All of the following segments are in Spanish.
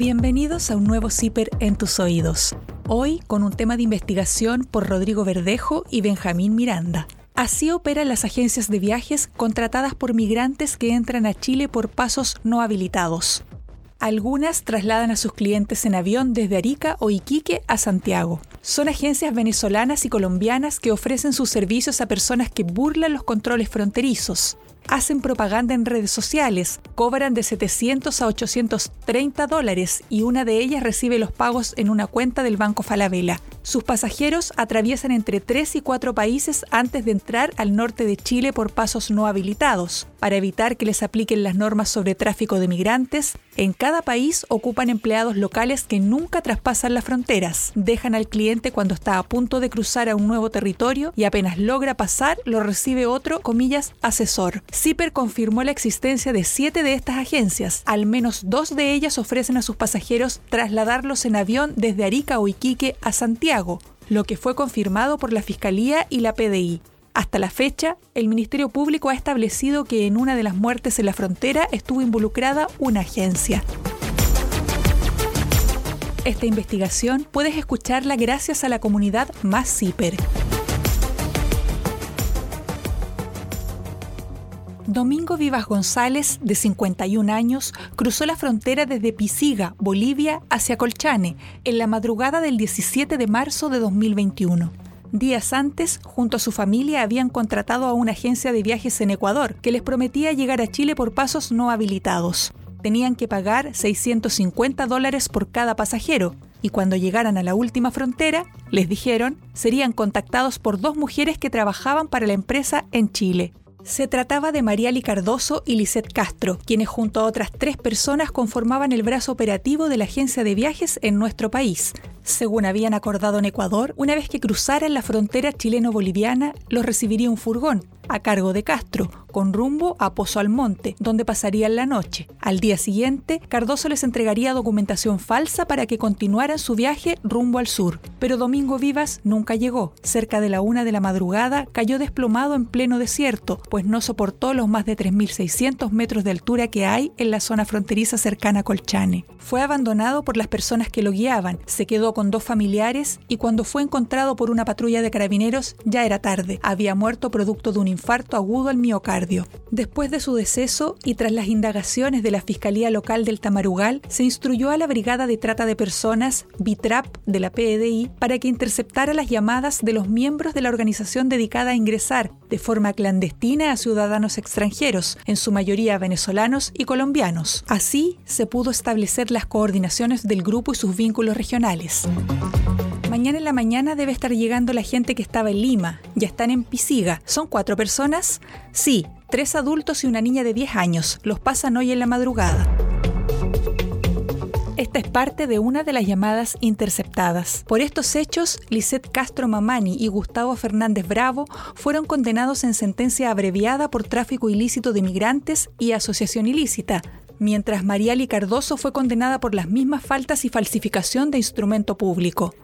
Bienvenidos a un nuevo CIPER en tus oídos. Hoy con un tema de investigación por Rodrigo Verdejo y Benjamín Miranda. Así operan las agencias de viajes contratadas por migrantes que entran a Chile por pasos no habilitados. Algunas trasladan a sus clientes en avión desde Arica o Iquique a Santiago. Son agencias venezolanas y colombianas que ofrecen sus servicios a personas que burlan los controles fronterizos hacen propaganda en redes sociales, cobran de 700 a 830 dólares y una de ellas recibe los pagos en una cuenta del Banco Falabella. Sus pasajeros atraviesan entre 3 y 4 países antes de entrar al norte de Chile por pasos no habilitados. Para evitar que les apliquen las normas sobre tráfico de migrantes, en cada país ocupan empleados locales que nunca traspasan las fronteras. Dejan al cliente cuando está a punto de cruzar a un nuevo territorio y apenas logra pasar lo recibe otro, comillas, asesor. CIPER confirmó la existencia de siete de estas agencias. Al menos dos de ellas ofrecen a sus pasajeros trasladarlos en avión desde Arica o Iquique a Santiago, lo que fue confirmado por la Fiscalía y la PDI. Hasta la fecha, el Ministerio Público ha establecido que en una de las muertes en la frontera estuvo involucrada una agencia. Esta investigación puedes escucharla gracias a la comunidad Más CIPER. Domingo Vivas González, de 51 años, cruzó la frontera desde Pisiga, Bolivia, hacia Colchane, en la madrugada del 17 de marzo de 2021. Días antes, junto a su familia, habían contratado a una agencia de viajes en Ecuador que les prometía llegar a Chile por pasos no habilitados. Tenían que pagar 650 dólares por cada pasajero, y cuando llegaran a la última frontera, les dijeron, serían contactados por dos mujeres que trabajaban para la empresa en Chile. Se trataba de Mariali Cardoso y Lisette Castro, quienes junto a otras tres personas conformaban el brazo operativo de la agencia de viajes en nuestro país. Según habían acordado en Ecuador, una vez que cruzaran la frontera chileno-boliviana, los recibiría un furgón, a cargo de Castro, con rumbo a Pozo Almonte, donde pasarían la noche. Al día siguiente, Cardoso les entregaría documentación falsa para que continuaran su viaje rumbo al sur. Pero Domingo Vivas nunca llegó. Cerca de la una de la madrugada cayó desplomado en pleno desierto, pues no soportó los más de 3.600 metros de altura que hay en la zona fronteriza cercana a Colchane. Fue abandonado por las personas que lo guiaban, se quedó con dos familiares y cuando fue encontrado por una patrulla de carabineros ya era tarde. Había muerto producto de un infarto agudo al miocardio. Después de su deceso y tras las indagaciones de la Fiscalía Local del Tamarugal, se instruyó a la Brigada de Trata de Personas, BITRAP, de la PDI, para que interceptara las llamadas de los miembros de la organización dedicada a ingresar de forma clandestina a ciudadanos extranjeros, en su mayoría venezolanos y colombianos. Así se pudo establecer las coordinaciones del grupo y sus vínculos regionales. Mañana en la mañana debe estar llegando la gente que estaba en Lima. Ya están en Pisiga. ¿Son cuatro personas? Sí, tres adultos y una niña de 10 años. Los pasan hoy en la madrugada. Esta es parte de una de las llamadas interceptadas. Por estos hechos, Lisette Castro Mamani y Gustavo Fernández Bravo fueron condenados en sentencia abreviada por tráfico ilícito de migrantes y asociación ilícita, mientras Mariali Cardoso fue condenada por las mismas faltas y falsificación de instrumento público.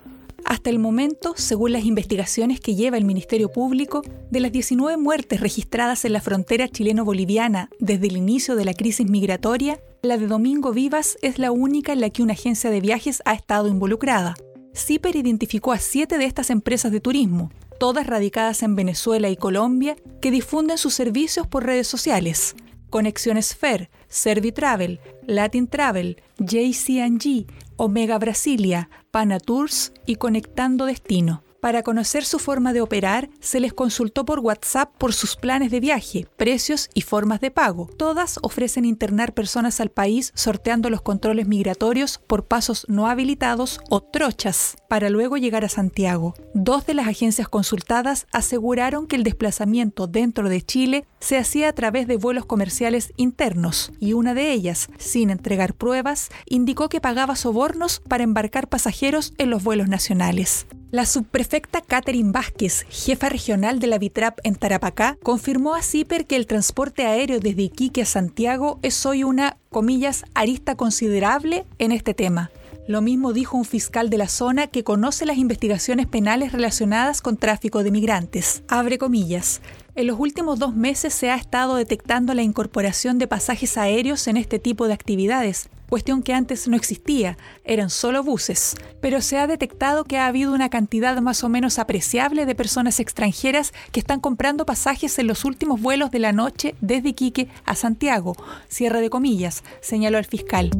Hasta el momento, según las investigaciones que lleva el Ministerio Público, de las 19 muertes registradas en la frontera chileno-boliviana desde el inicio de la crisis migratoria, la de Domingo Vivas es la única en la que una agencia de viajes ha estado involucrada. CIPER identificó a siete de estas empresas de turismo, todas radicadas en Venezuela y Colombia, que difunden sus servicios por redes sociales. Conexiones Fair, Servitravel, Latin Travel, JCG, Omega Brasilia, Panatours y Conectando Destino. Para conocer su forma de operar, se les consultó por WhatsApp por sus planes de viaje, precios y formas de pago. Todas ofrecen internar personas al país sorteando los controles migratorios por pasos no habilitados o trochas, para luego llegar a Santiago. Dos de las agencias consultadas aseguraron que el desplazamiento dentro de Chile se hacía a través de vuelos comerciales internos, y una de ellas, sin entregar pruebas, indicó que pagaba sobornos para embarcar pasajeros en los vuelos nacionales. La subprefecta Catherine Vázquez, jefa regional de la Vitrap en Tarapacá, confirmó a CIPER que el transporte aéreo desde Iquique a Santiago es hoy una, comillas, arista considerable en este tema. Lo mismo dijo un fiscal de la zona que conoce las investigaciones penales relacionadas con tráfico de migrantes. Abre comillas. En los últimos dos meses se ha estado detectando la incorporación de pasajes aéreos en este tipo de actividades, cuestión que antes no existía, eran solo buses, pero se ha detectado que ha habido una cantidad más o menos apreciable de personas extranjeras que están comprando pasajes en los últimos vuelos de la noche desde Iquique a Santiago, cierre de comillas, señaló el fiscal.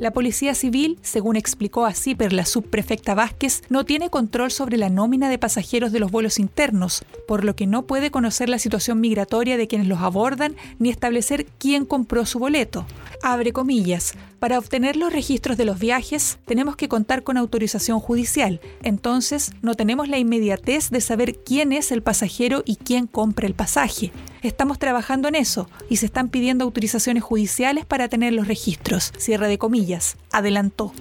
La Policía Civil, según explicó a CIPER la subprefecta Vázquez, no tiene control sobre la nómina de pasajeros de los vuelos internos, por lo que no puede conocer la situación migratoria de quienes los abordan ni establecer quién compró su boleto. Abre comillas. Para obtener los registros de los viajes tenemos que contar con autorización judicial, entonces no tenemos la inmediatez de saber quién es el pasajero y quién compra el pasaje. Estamos trabajando en eso y se están pidiendo autorizaciones judiciales para tener los registros. Cierre de comillas. Adelantó.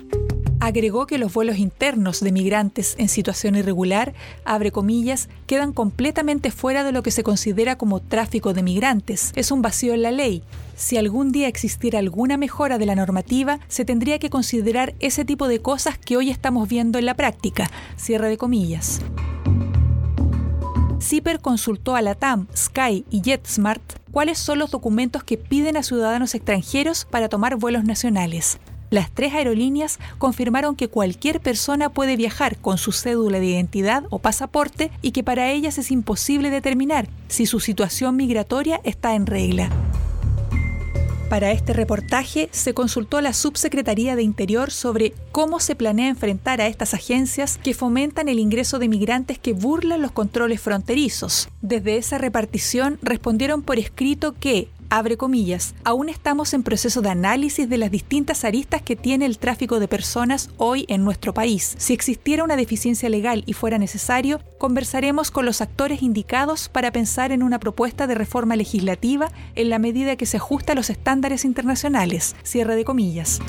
Agregó que los vuelos internos de migrantes en situación irregular, abre comillas, quedan completamente fuera de lo que se considera como tráfico de migrantes. Es un vacío en la ley. Si algún día existiera alguna mejora de la normativa, se tendría que considerar ese tipo de cosas que hoy estamos viendo en la práctica. Cierre de comillas. CIPER consultó a la TAM, Sky y JetSmart cuáles son los documentos que piden a ciudadanos extranjeros para tomar vuelos nacionales. Las tres aerolíneas confirmaron que cualquier persona puede viajar con su cédula de identidad o pasaporte y que para ellas es imposible determinar si su situación migratoria está en regla. Para este reportaje se consultó a la Subsecretaría de Interior sobre cómo se planea enfrentar a estas agencias que fomentan el ingreso de migrantes que burlan los controles fronterizos. Desde esa repartición respondieron por escrito que abre comillas, aún estamos en proceso de análisis de las distintas aristas que tiene el tráfico de personas hoy en nuestro país. Si existiera una deficiencia legal y fuera necesario, conversaremos con los actores indicados para pensar en una propuesta de reforma legislativa en la medida que se ajusta a los estándares internacionales. Cierre de comillas.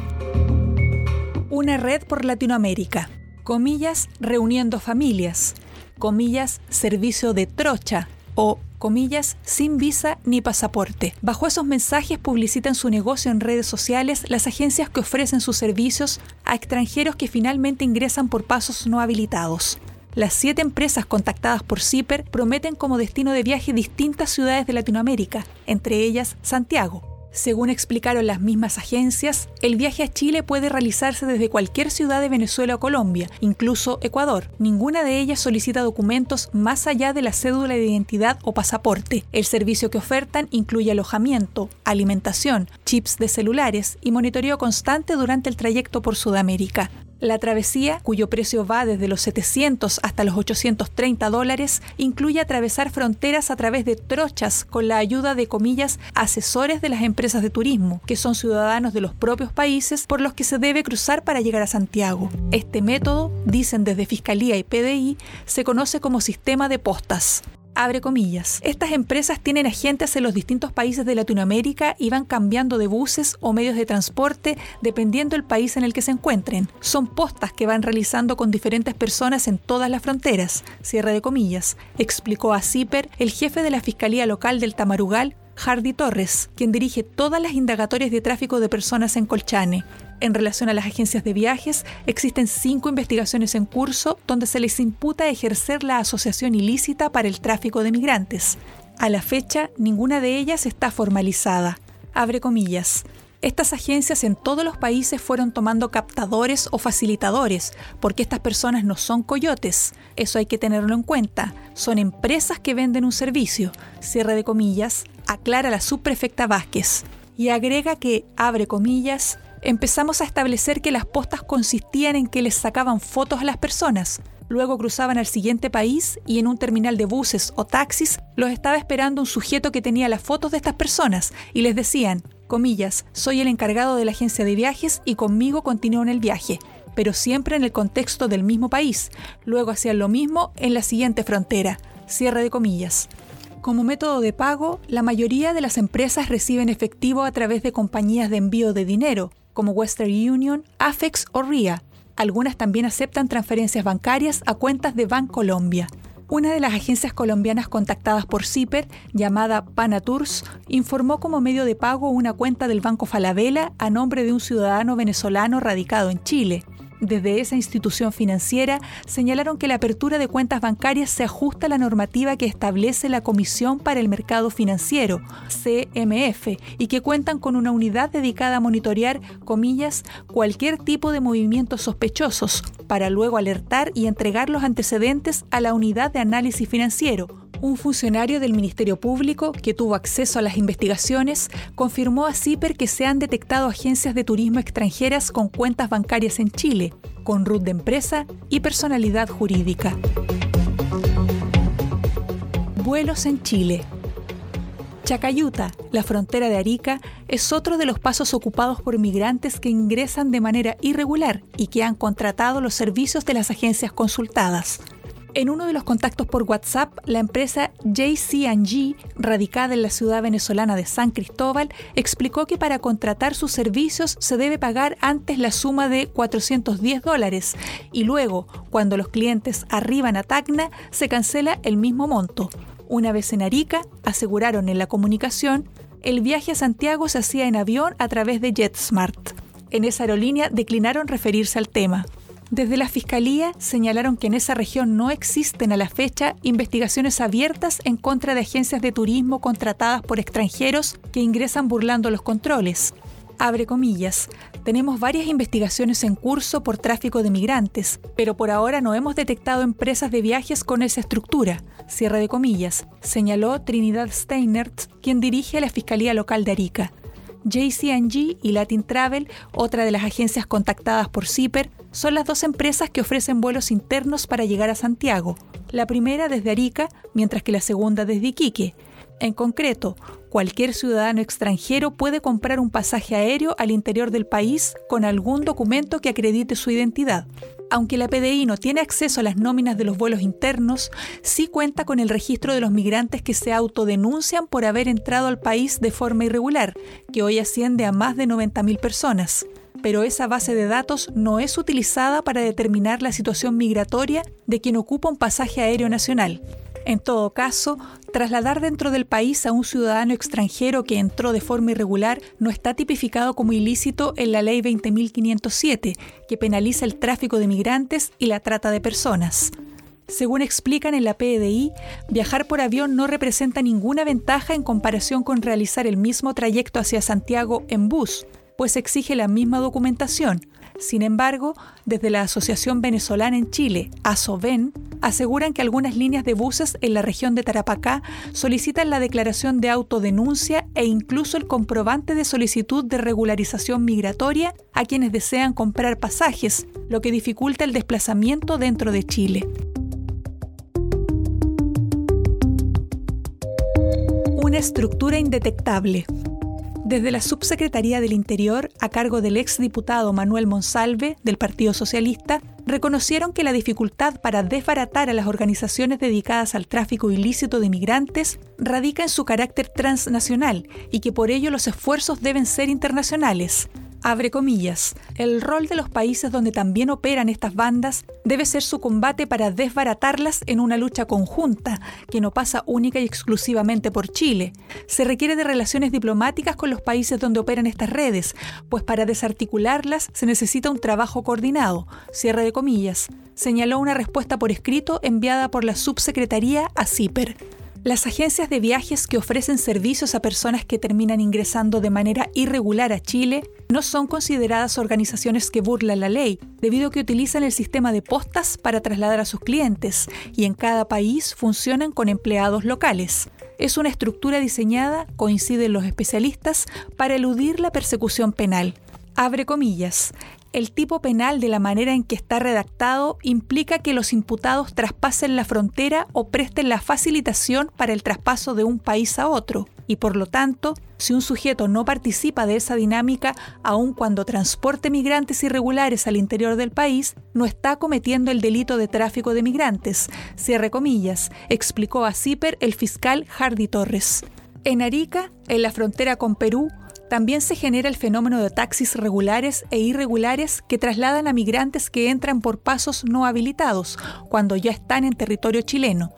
Una red por Latinoamérica. Comillas, reuniendo familias. Comillas, servicio de trocha o comillas, sin visa ni pasaporte. Bajo esos mensajes publicitan su negocio en redes sociales las agencias que ofrecen sus servicios a extranjeros que finalmente ingresan por pasos no habilitados. Las siete empresas contactadas por CIPER prometen como destino de viaje distintas ciudades de Latinoamérica, entre ellas Santiago. Según explicaron las mismas agencias, el viaje a Chile puede realizarse desde cualquier ciudad de Venezuela o Colombia, incluso Ecuador. Ninguna de ellas solicita documentos más allá de la cédula de identidad o pasaporte. El servicio que ofertan incluye alojamiento, alimentación, chips de celulares y monitoreo constante durante el trayecto por Sudamérica. La travesía, cuyo precio va desde los 700 hasta los 830 dólares, incluye atravesar fronteras a través de trochas con la ayuda de comillas asesores de las empresas de turismo, que son ciudadanos de los propios países por los que se debe cruzar para llegar a Santiago. Este método, dicen desde Fiscalía y PDI, se conoce como sistema de postas abre comillas. Estas empresas tienen agentes en los distintos países de Latinoamérica y van cambiando de buses o medios de transporte dependiendo del país en el que se encuentren. Son postas que van realizando con diferentes personas en todas las fronteras. Cierre de comillas. Explicó a CIPER el jefe de la Fiscalía Local del Tamarugal, Hardy Torres, quien dirige todas las indagatorias de tráfico de personas en Colchane. En relación a las agencias de viajes, existen cinco investigaciones en curso donde se les imputa ejercer la asociación ilícita para el tráfico de migrantes. A la fecha, ninguna de ellas está formalizada. Abre comillas. Estas agencias en todos los países fueron tomando captadores o facilitadores, porque estas personas no son coyotes. Eso hay que tenerlo en cuenta. Son empresas que venden un servicio. Cierre de comillas, aclara la subprefecta Vázquez. Y agrega que, abre comillas, empezamos a establecer que las postas consistían en que les sacaban fotos a las personas, luego cruzaban al siguiente país y en un terminal de buses o taxis los estaba esperando un sujeto que tenía las fotos de estas personas y les decían, comillas, soy el encargado de la agencia de viajes y conmigo continúan el viaje, pero siempre en el contexto del mismo país. Luego hacían lo mismo en la siguiente frontera, cierre de comillas. Como método de pago, la mayoría de las empresas reciben efectivo a través de compañías de envío de dinero, como Western Union, Afex o RIA. Algunas también aceptan transferencias bancarias a cuentas de Bancolombia. Una de las agencias colombianas contactadas por CIPER, llamada Panatours, informó como medio de pago una cuenta del Banco Falabella a nombre de un ciudadano venezolano radicado en Chile. Desde esa institución financiera señalaron que la apertura de cuentas bancarias se ajusta a la normativa que establece la Comisión para el Mercado Financiero, CMF, y que cuentan con una unidad dedicada a monitorear, comillas, cualquier tipo de movimientos sospechosos, para luego alertar y entregar los antecedentes a la unidad de análisis financiero, un funcionario del Ministerio Público que tuvo acceso a las investigaciones confirmó a CIPER que se han detectado agencias de turismo extranjeras con cuentas bancarias en Chile, con RUT de empresa y personalidad jurídica. Vuelos en Chile. Chacayuta, la frontera de Arica, es otro de los pasos ocupados por migrantes que ingresan de manera irregular y que han contratado los servicios de las agencias consultadas. En uno de los contactos por WhatsApp, la empresa JCG, radicada en la ciudad venezolana de San Cristóbal, explicó que para contratar sus servicios se debe pagar antes la suma de 410 dólares y luego, cuando los clientes arriban a Tacna, se cancela el mismo monto. Una vez en Arica, aseguraron en la comunicación, el viaje a Santiago se hacía en avión a través de JetSmart. En esa aerolínea declinaron referirse al tema. Desde la Fiscalía señalaron que en esa región no existen a la fecha investigaciones abiertas en contra de agencias de turismo contratadas por extranjeros que ingresan burlando los controles. Abre comillas, tenemos varias investigaciones en curso por tráfico de migrantes, pero por ahora no hemos detectado empresas de viajes con esa estructura. Cierre de comillas, señaló Trinidad Steinert, quien dirige la Fiscalía Local de Arica. JCNG y Latin Travel, otra de las agencias contactadas por CIPER, son las dos empresas que ofrecen vuelos internos para llegar a Santiago, la primera desde Arica, mientras que la segunda desde Iquique. En concreto, cualquier ciudadano extranjero puede comprar un pasaje aéreo al interior del país con algún documento que acredite su identidad. Aunque la PDI no tiene acceso a las nóminas de los vuelos internos, sí cuenta con el registro de los migrantes que se autodenuncian por haber entrado al país de forma irregular, que hoy asciende a más de 90.000 personas. Pero esa base de datos no es utilizada para determinar la situación migratoria de quien ocupa un pasaje aéreo nacional. En todo caso, trasladar dentro del país a un ciudadano extranjero que entró de forma irregular no está tipificado como ilícito en la Ley 20.507, que penaliza el tráfico de migrantes y la trata de personas. Según explican en la PDI, viajar por avión no representa ninguna ventaja en comparación con realizar el mismo trayecto hacia Santiago en bus, pues exige la misma documentación, sin embargo, desde la Asociación Venezolana en Chile, ASOVEN, aseguran que algunas líneas de buses en la región de Tarapacá solicitan la declaración de autodenuncia e incluso el comprobante de solicitud de regularización migratoria a quienes desean comprar pasajes, lo que dificulta el desplazamiento dentro de Chile. Una estructura indetectable. Desde la Subsecretaría del Interior, a cargo del exdiputado Manuel Monsalve, del Partido Socialista, reconocieron que la dificultad para desbaratar a las organizaciones dedicadas al tráfico ilícito de migrantes radica en su carácter transnacional y que por ello los esfuerzos deben ser internacionales abre comillas, el rol de los países donde también operan estas bandas debe ser su combate para desbaratarlas en una lucha conjunta, que no pasa única y exclusivamente por Chile. Se requiere de relaciones diplomáticas con los países donde operan estas redes, pues para desarticularlas se necesita un trabajo coordinado, cierre de comillas, señaló una respuesta por escrito enviada por la subsecretaría a CIPER. Las agencias de viajes que ofrecen servicios a personas que terminan ingresando de manera irregular a Chile no son consideradas organizaciones que burlan la ley, debido a que utilizan el sistema de postas para trasladar a sus clientes y en cada país funcionan con empleados locales. Es una estructura diseñada, coinciden los especialistas, para eludir la persecución penal. Abre comillas el tipo penal de la manera en que está redactado implica que los imputados traspasen la frontera o presten la facilitación para el traspaso de un país a otro, y por lo tanto, si un sujeto no participa de esa dinámica, aun cuando transporte migrantes irregulares al interior del país, no está cometiendo el delito de tráfico de migrantes, cierre comillas, explicó a CIPER el fiscal Hardy Torres. En Arica, en la frontera con Perú, también se genera el fenómeno de taxis regulares e irregulares que trasladan a migrantes que entran por pasos no habilitados cuando ya están en territorio chileno.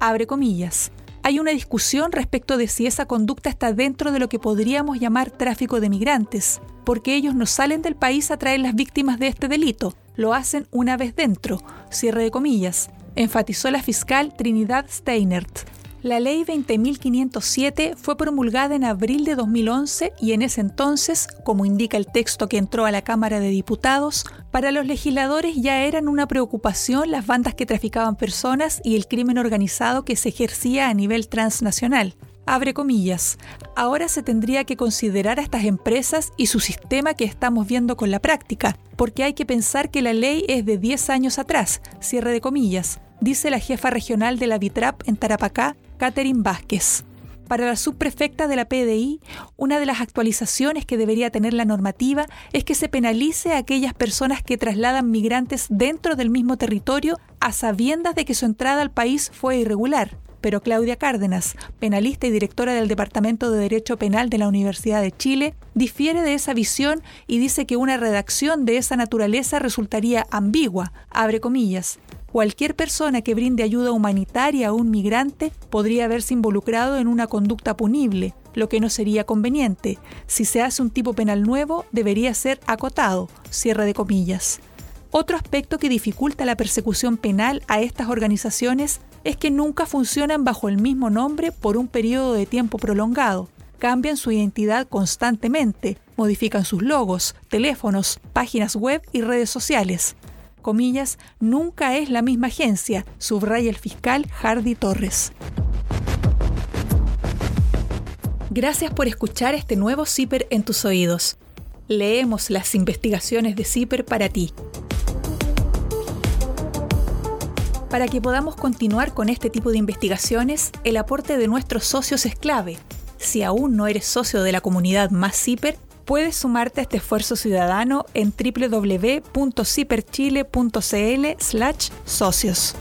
Abre comillas. Hay una discusión respecto de si esa conducta está dentro de lo que podríamos llamar tráfico de migrantes, porque ellos no salen del país a traer las víctimas de este delito, lo hacen una vez dentro, cierre de comillas, enfatizó la fiscal Trinidad Steinert. La ley 20.507 fue promulgada en abril de 2011 y en ese entonces, como indica el texto que entró a la Cámara de Diputados, para los legisladores ya eran una preocupación las bandas que traficaban personas y el crimen organizado que se ejercía a nivel transnacional. Abre comillas. Ahora se tendría que considerar a estas empresas y su sistema que estamos viendo con la práctica, porque hay que pensar que la ley es de 10 años atrás, cierre de comillas, dice la jefa regional de la Vitrap en Tarapacá, Catherine Vázquez. Para la subprefecta de la PDI, una de las actualizaciones que debería tener la normativa es que se penalice a aquellas personas que trasladan migrantes dentro del mismo territorio a sabiendas de que su entrada al país fue irregular pero Claudia Cárdenas, penalista y directora del Departamento de Derecho Penal de la Universidad de Chile, difiere de esa visión y dice que una redacción de esa naturaleza resultaría ambigua, abre comillas. Cualquier persona que brinde ayuda humanitaria a un migrante podría haberse involucrado en una conducta punible, lo que no sería conveniente. Si se hace un tipo penal nuevo, debería ser acotado, cierre de comillas. Otro aspecto que dificulta la persecución penal a estas organizaciones es que nunca funcionan bajo el mismo nombre por un periodo de tiempo prolongado. Cambian su identidad constantemente, modifican sus logos, teléfonos, páginas web y redes sociales. Comillas, nunca es la misma agencia, subraya el fiscal Hardy Torres. Gracias por escuchar este nuevo CIPER en tus oídos. Leemos las investigaciones de CIPER para ti. Para que podamos continuar con este tipo de investigaciones, el aporte de nuestros socios es clave. Si aún no eres socio de la comunidad Más CIPER, puedes sumarte a este esfuerzo ciudadano en www.ciperchile.cl/socios.